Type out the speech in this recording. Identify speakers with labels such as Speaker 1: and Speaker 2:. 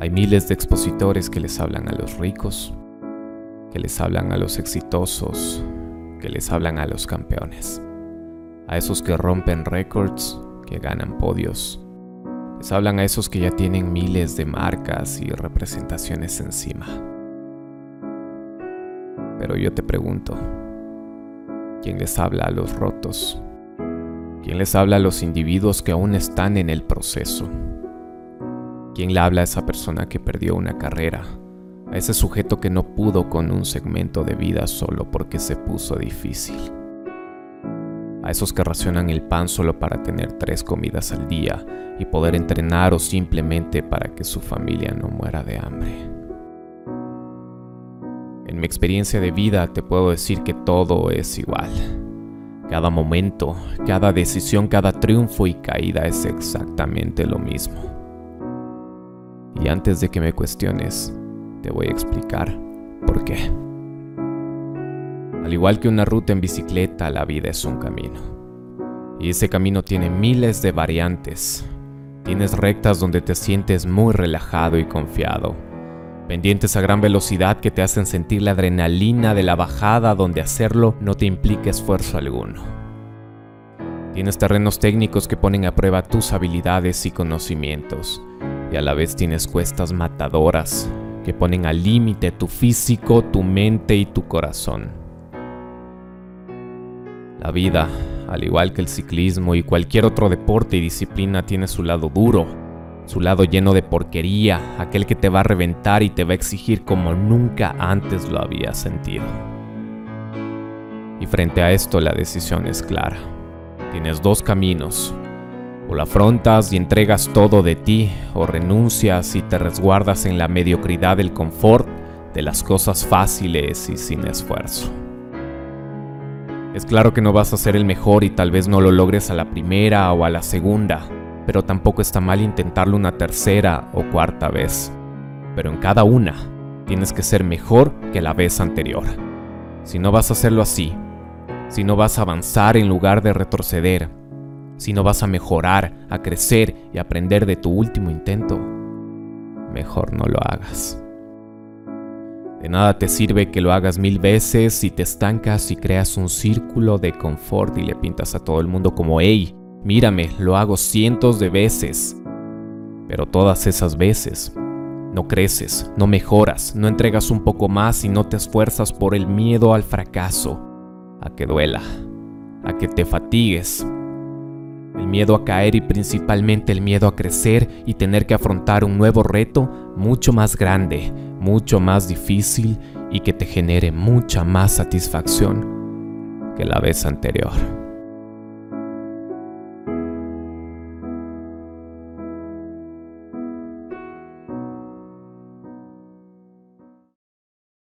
Speaker 1: Hay miles de expositores que les hablan a los ricos, que les hablan a los exitosos, que les hablan a los campeones, a esos que rompen récords, que ganan podios. Les hablan a esos que ya tienen miles de marcas y representaciones encima. Pero yo te pregunto, ¿quién les habla a los rotos? ¿Quién les habla a los individuos que aún están en el proceso? ¿Quién le habla a esa persona que perdió una carrera? A ese sujeto que no pudo con un segmento de vida solo porque se puso difícil. A esos que racionan el pan solo para tener tres comidas al día y poder entrenar o simplemente para que su familia no muera de hambre. En mi experiencia de vida te puedo decir que todo es igual. Cada momento, cada decisión, cada triunfo y caída es exactamente lo mismo. Y antes de que me cuestiones, te voy a explicar por qué. Al igual que una ruta en bicicleta, la vida es un camino. Y ese camino tiene miles de variantes. Tienes rectas donde te sientes muy relajado y confiado. Pendientes a gran velocidad que te hacen sentir la adrenalina de la bajada donde hacerlo no te implica esfuerzo alguno. Tienes terrenos técnicos que ponen a prueba tus habilidades y conocimientos y a la vez tienes cuestas matadoras que ponen al límite tu físico, tu mente y tu corazón. La vida, al igual que el ciclismo y cualquier otro deporte y disciplina, tiene su lado duro, su lado lleno de porquería, aquel que te va a reventar y te va a exigir como nunca antes lo había sentido. Y frente a esto la decisión es clara. Tienes dos caminos, o la afrontas y entregas todo de ti, o renuncias y te resguardas en la mediocridad del confort de las cosas fáciles y sin esfuerzo. Es claro que no vas a ser el mejor y tal vez no lo logres a la primera o a la segunda, pero tampoco está mal intentarlo una tercera o cuarta vez. Pero en cada una, tienes que ser mejor que la vez anterior. Si no vas a hacerlo así, si no vas a avanzar en lugar de retroceder, si no vas a mejorar, a crecer y aprender de tu último intento, mejor no lo hagas. De nada te sirve que lo hagas mil veces si te estancas y creas un círculo de confort y le pintas a todo el mundo como, hey, mírame, lo hago cientos de veces. Pero todas esas veces no creces, no mejoras, no entregas un poco más y no te esfuerzas por el miedo al fracaso, a que duela, a que te fatigues, el miedo a caer y principalmente el miedo a crecer y tener que afrontar un nuevo reto mucho más grande, mucho más difícil y que te genere mucha más satisfacción que la vez anterior.